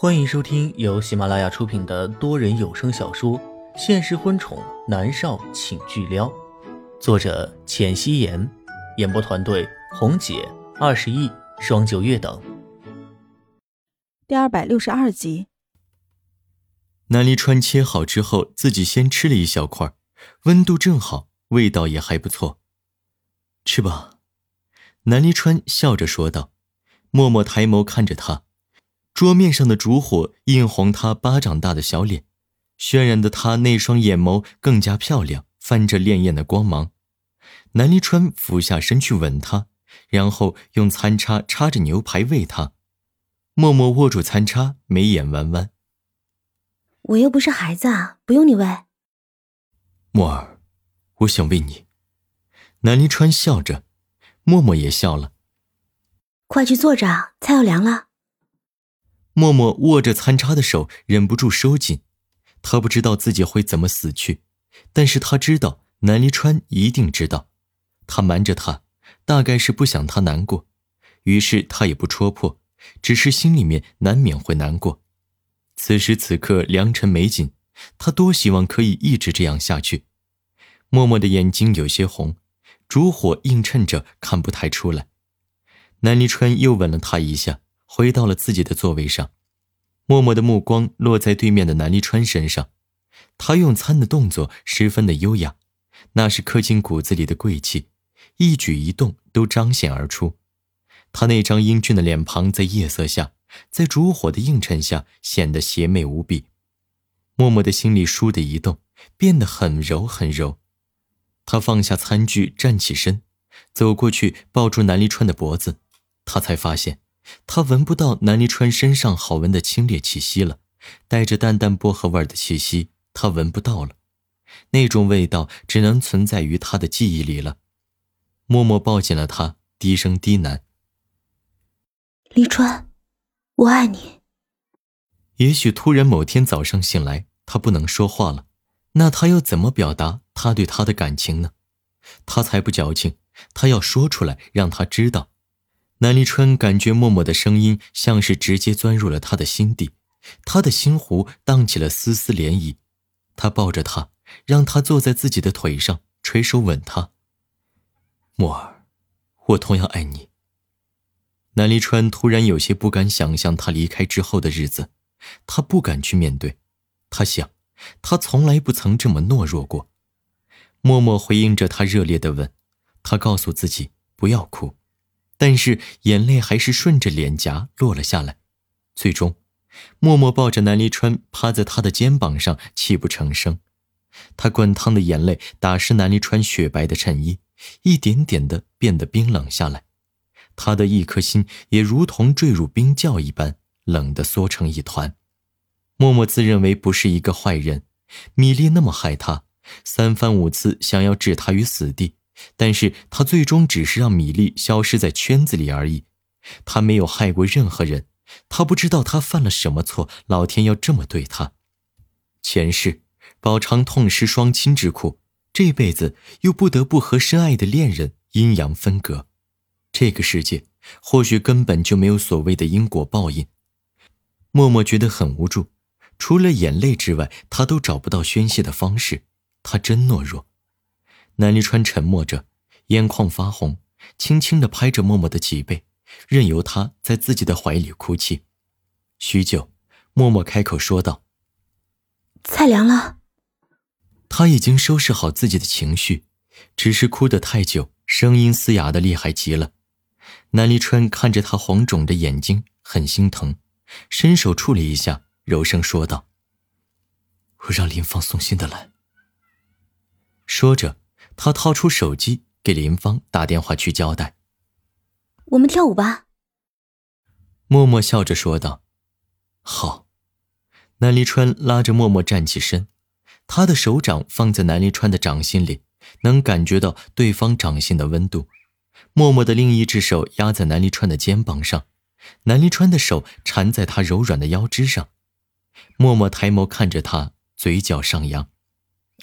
欢迎收听由喜马拉雅出品的多人有声小说《现实婚宠男少请巨撩》，作者：浅汐颜，演播团队：红姐、二十亿、双九月等。第二百六十二集，南离川切好之后，自己先吃了一小块，温度正好，味道也还不错。吃吧，南离川笑着说道。默默抬眸看着他，桌面上的烛火映红他巴掌大的小脸，渲染的他那双眼眸更加漂亮，泛着潋滟的光芒。南离川俯下身去吻她，然后用餐叉插着牛排喂她。默默握住餐叉，眉眼弯弯。我又不是孩子啊，不用你喂。默儿，我想喂你。南离川笑着，默默也笑了。快去坐着，菜要凉了。默默握着餐叉的手忍不住收紧，他不知道自己会怎么死去，但是他知道南离川一定知道。他瞒着他，大概是不想他难过，于是他也不戳破，只是心里面难免会难过。此时此刻良辰美景，他多希望可以一直这样下去。默默的眼睛有些红，烛火映衬着看不太出来。南离川又吻了他一下，回到了自己的座位上。默默的目光落在对面的南离川身上，他用餐的动作十分的优雅，那是刻进骨子里的贵气，一举一动都彰显而出。他那张英俊的脸庞在夜色下，在烛火的映衬下显得邪魅无比。默默的心里倏地一动，变得很柔很柔。他放下餐具，站起身，走过去抱住南离川的脖子。他才发现，他闻不到南离川身上好闻的清冽气息了，带着淡淡薄荷味的气息，他闻不到了。那种味道只能存在于他的记忆里了。默默抱紧了他，低声低喃：“离川，我爱你。”也许突然某天早上醒来，他不能说话了，那他又怎么表达他对他的感情呢？他才不矫情，他要说出来，让他知道。南离川感觉默默的声音像是直接钻入了他的心底，他的心湖荡起了丝丝涟漪。他抱着她，让她坐在自己的腿上，垂手吻她。默儿，我同样爱你。南离川突然有些不敢想象他离开之后的日子，他不敢去面对。他想，他从来不曾这么懦弱过。默默回应着他热烈的吻，他告诉自己不要哭。但是眼泪还是顺着脸颊落了下来，最终，默默抱着南离川趴在他的肩膀上，泣不成声。他滚烫的眼泪打湿南离川雪白的衬衣，一点点的变得冰冷下来。他的一颗心也如同坠入冰窖一般，冷得缩成一团。默默自认为不是一个坏人，米粒那么害他，三番五次想要置他于死地。但是他最终只是让米粒消失在圈子里而已，他没有害过任何人，他不知道他犯了什么错，老天要这么对他。前世饱尝痛失双亲之苦，这辈子又不得不和深爱的恋人阴阳分隔，这个世界或许根本就没有所谓的因果报应。默默觉得很无助，除了眼泪之外，他都找不到宣泄的方式，他真懦弱。南离川沉默着，眼眶发红，轻轻地拍着默默的脊背，任由他在自己的怀里哭泣。许久，默默开口说道：“菜凉了。”他已经收拾好自己的情绪，只是哭得太久，声音嘶哑的厉害极了。南离川看着他红肿的眼睛，很心疼，伸手触了一下，柔声说道：“我让林芳送信的来。”说着。他掏出手机给林芳打电话去交代。我们跳舞吧。默默笑着说道：“好。”南离川拉着默默站起身，他的手掌放在南离川的掌心里，能感觉到对方掌心的温度。默默的另一只手压在南离川的肩膀上，南离川的手缠在他柔软的腰肢上。默默抬眸看着他，嘴角上扬。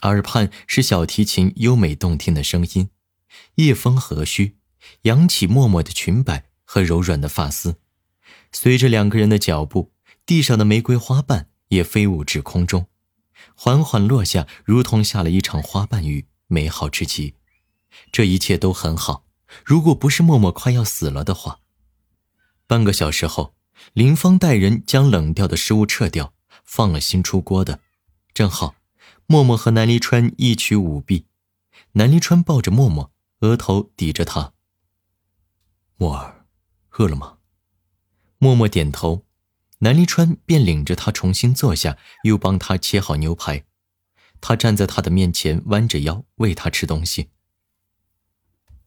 耳畔是小提琴优美动听的声音，夜风和煦，扬起默默的裙摆和柔软的发丝。随着两个人的脚步，地上的玫瑰花瓣也飞舞至空中，缓缓落下，如同下了一场花瓣雨，美好至极。这一切都很好，如果不是默默快要死了的话。半个小时后，林芳带人将冷掉的食物撤掉，放了新出锅的，正好，默默和南离川一曲舞毕。南离川抱着默默，额头抵着他。默儿，饿了吗？默默点头。南离川便领着他重新坐下，又帮他切好牛排。他站在他的面前，弯着腰喂他吃东西。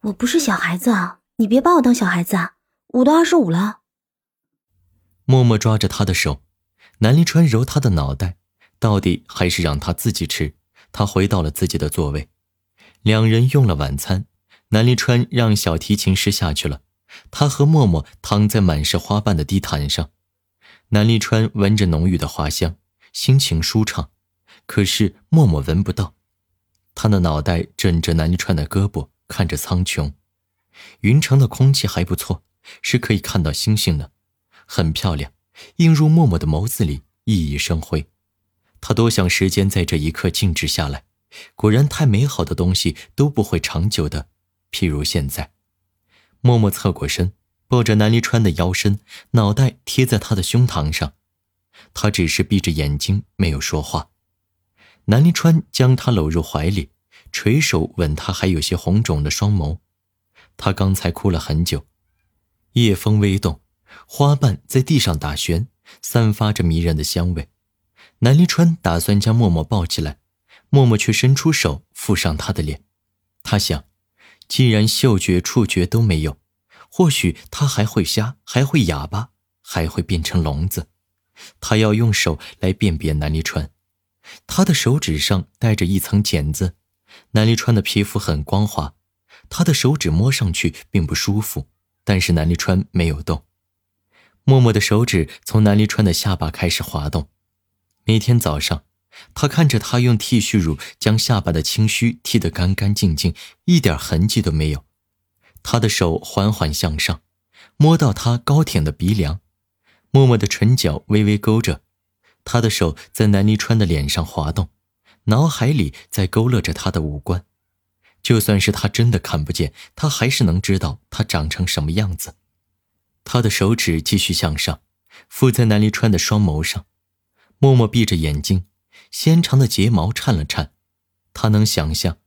我不是小孩子啊，你别把我当小孩子啊！我都二十五了。默默抓着他的手，南离川揉他的脑袋，到底还是让他自己吃。他回到了自己的座位，两人用了晚餐。南离川让小提琴师下去了，他和默默躺在满是花瓣的地毯上。南离川闻着浓郁的花香，心情舒畅，可是默默闻不到。他的脑袋枕着南离川的胳膊，看着苍穹。云城的空气还不错，是可以看到星星的，很漂亮，映入默默的眸子里，熠熠生辉。他多想时间在这一刻静止下来。果然，太美好的东西都不会长久的，譬如现在。默默侧过身。抱着南离川的腰身，脑袋贴在他的胸膛上，他只是闭着眼睛，没有说话。南离川将他搂入怀里，垂手吻他还有些红肿的双眸。他刚才哭了很久。夜风微动，花瓣在地上打旋，散发着迷人的香味。南离川打算将默默抱起来，默默却伸出手覆上他的脸。他想，既然嗅觉、触觉都没有。或许他还会瞎，还会哑巴，还会变成聋子。他要用手来辨别南离川。他的手指上带着一层茧子。南离川的皮肤很光滑，他的手指摸上去并不舒服，但是南离川没有动。默默的手指从南离川的下巴开始滑动。每天早上，他看着他用剃须乳将下巴的清须剃得干干净净，一点痕迹都没有。他的手缓缓向上，摸到他高挺的鼻梁，默默的唇角微微勾着，他的手在南离川的脸上滑动，脑海里在勾勒着他的五官。就算是他真的看不见，他还是能知道他长成什么样子。他的手指继续向上，附在南离川的双眸上，默默闭着眼睛，纤长的睫毛颤了颤，他能想象。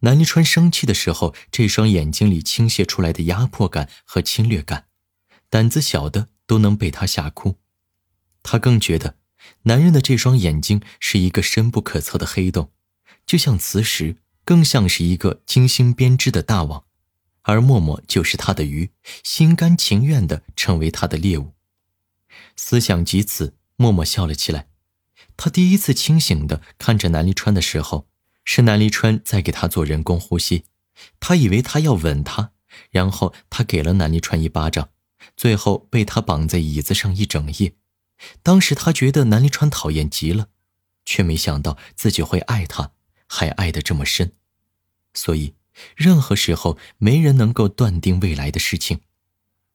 南离川生气的时候，这双眼睛里倾泻出来的压迫感和侵略感，胆子小的都能被他吓哭。他更觉得，男人的这双眼睛是一个深不可测的黑洞，就像磁石，更像是一个精心编织的大网。而默默就是他的鱼，心甘情愿地成为他的猎物。思想及此，默默笑了起来。他第一次清醒地看着南离川的时候。是南离川在给他做人工呼吸，他以为他要吻他，然后他给了南离川一巴掌，最后被他绑在椅子上一整夜。当时他觉得南离川讨厌极了，却没想到自己会爱他，还爱得这么深。所以，任何时候没人能够断定未来的事情。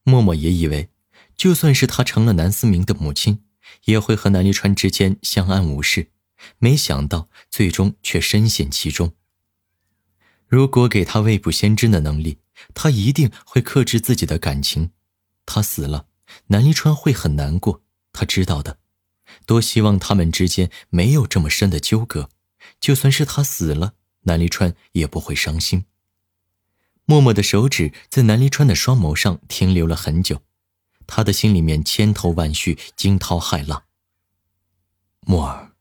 默默也以为，就算是他成了南思明的母亲，也会和南离川之间相安无事。没想到，最终却深陷其中。如果给他未卜先知的能力，他一定会克制自己的感情。他死了，南离川会很难过，他知道的。多希望他们之间没有这么深的纠葛，就算是他死了，南离川也不会伤心。默默的手指在南离川的双眸上停留了很久，他的心里面千头万绪，惊涛骇浪。默儿。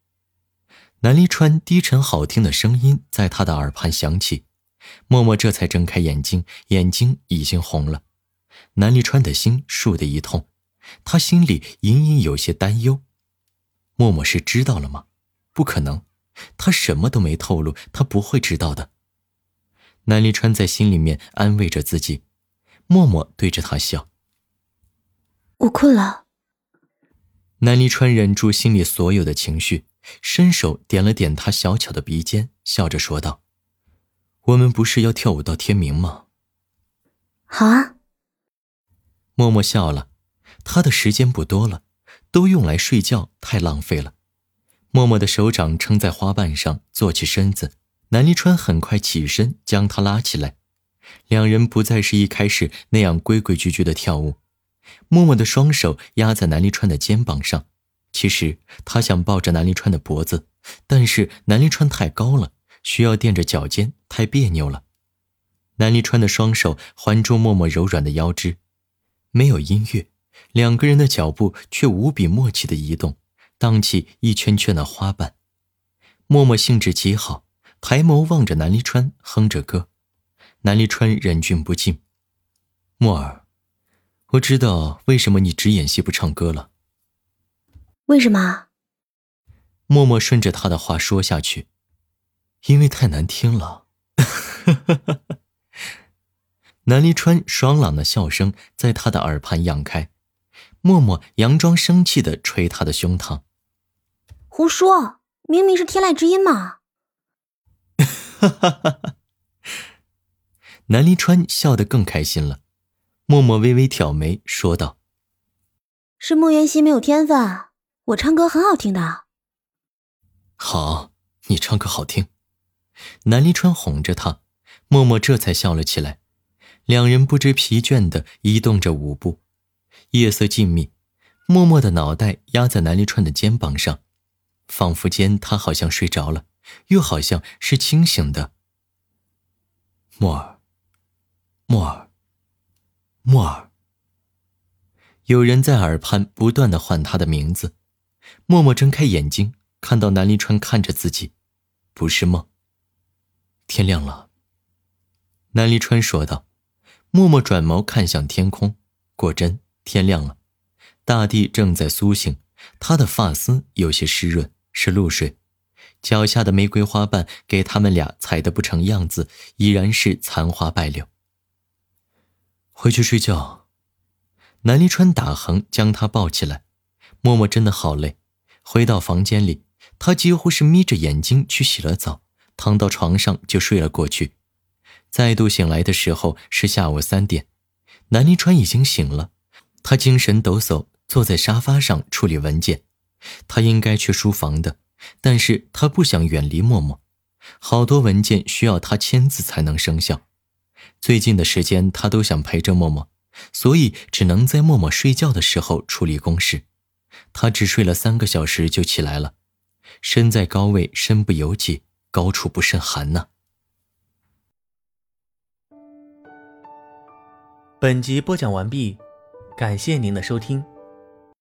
南离川低沉好听的声音在他的耳畔响起，默默这才睁开眼睛，眼睛已经红了。南离川的心竖的一痛，他心里隐隐有些担忧。默默是知道了吗？不可能，他什么都没透露，他不会知道的。南离川在心里面安慰着自己，默默对着他笑。我困了。南离川忍住心里所有的情绪。伸手点了点他小巧的鼻尖，笑着说道：“我们不是要跳舞到天明吗？”“好啊。”默默笑了。他的时间不多了，都用来睡觉，太浪费了。默默的手掌撑在花瓣上，坐起身子。南离川很快起身，将她拉起来。两人不再是一开始那样规规矩矩的跳舞。默默的双手压在南离川的肩膀上，其实他想抱着南离川的脖子，但是南离川太高了，需要垫着脚尖，太别扭了。南离川的双手环住默默柔软的腰肢，没有音乐，两个人的脚步却无比默契的移动，荡起一圈圈的花瓣。默默兴致极好。抬眸望着南离川，哼着歌。南离川忍俊不禁：“默儿，我知道为什么你只演戏不唱歌了。”“为什么？”默默顺着他的话说下去：“因为太难听了。”南离川爽朗的笑声在他的耳畔漾开，默默佯装生气的捶他的胸膛：“胡说，明明是天籁之音嘛！”哈哈哈！哈南离川笑得更开心了，默默微微挑眉说道：“是莫言希没有天分，我唱歌很好听的。”好，你唱歌好听。南离川哄着他，默默这才笑了起来。两人不知疲倦的移动着舞步，夜色静谧，默默的脑袋压在南离川的肩膀上，仿佛间他好像睡着了。又好像是清醒的。默儿，默儿，默尔。有人在耳畔不断的唤他的名字。默默睁开眼睛，看到南离川看着自己，不是梦。天亮了。南离川说道。默默转眸看向天空，果真天亮了。大地正在苏醒，他的发丝有些湿润，是露水。脚下的玫瑰花瓣给他们俩踩得不成样子，已然是残花败柳。回去睡觉。南离川打横将他抱起来，默默真的好累。回到房间里，他几乎是眯着眼睛去洗了澡，躺到床上就睡了过去。再度醒来的时候是下午三点，南离川已经醒了，他精神抖擞，坐在沙发上处理文件。他应该去书房的。但是他不想远离默默，好多文件需要他签字才能生效。最近的时间他都想陪着默默，所以只能在默默睡觉的时候处理公事。他只睡了三个小时就起来了。身在高位，身不由己，高处不胜寒呐。本集播讲完毕，感谢您的收听。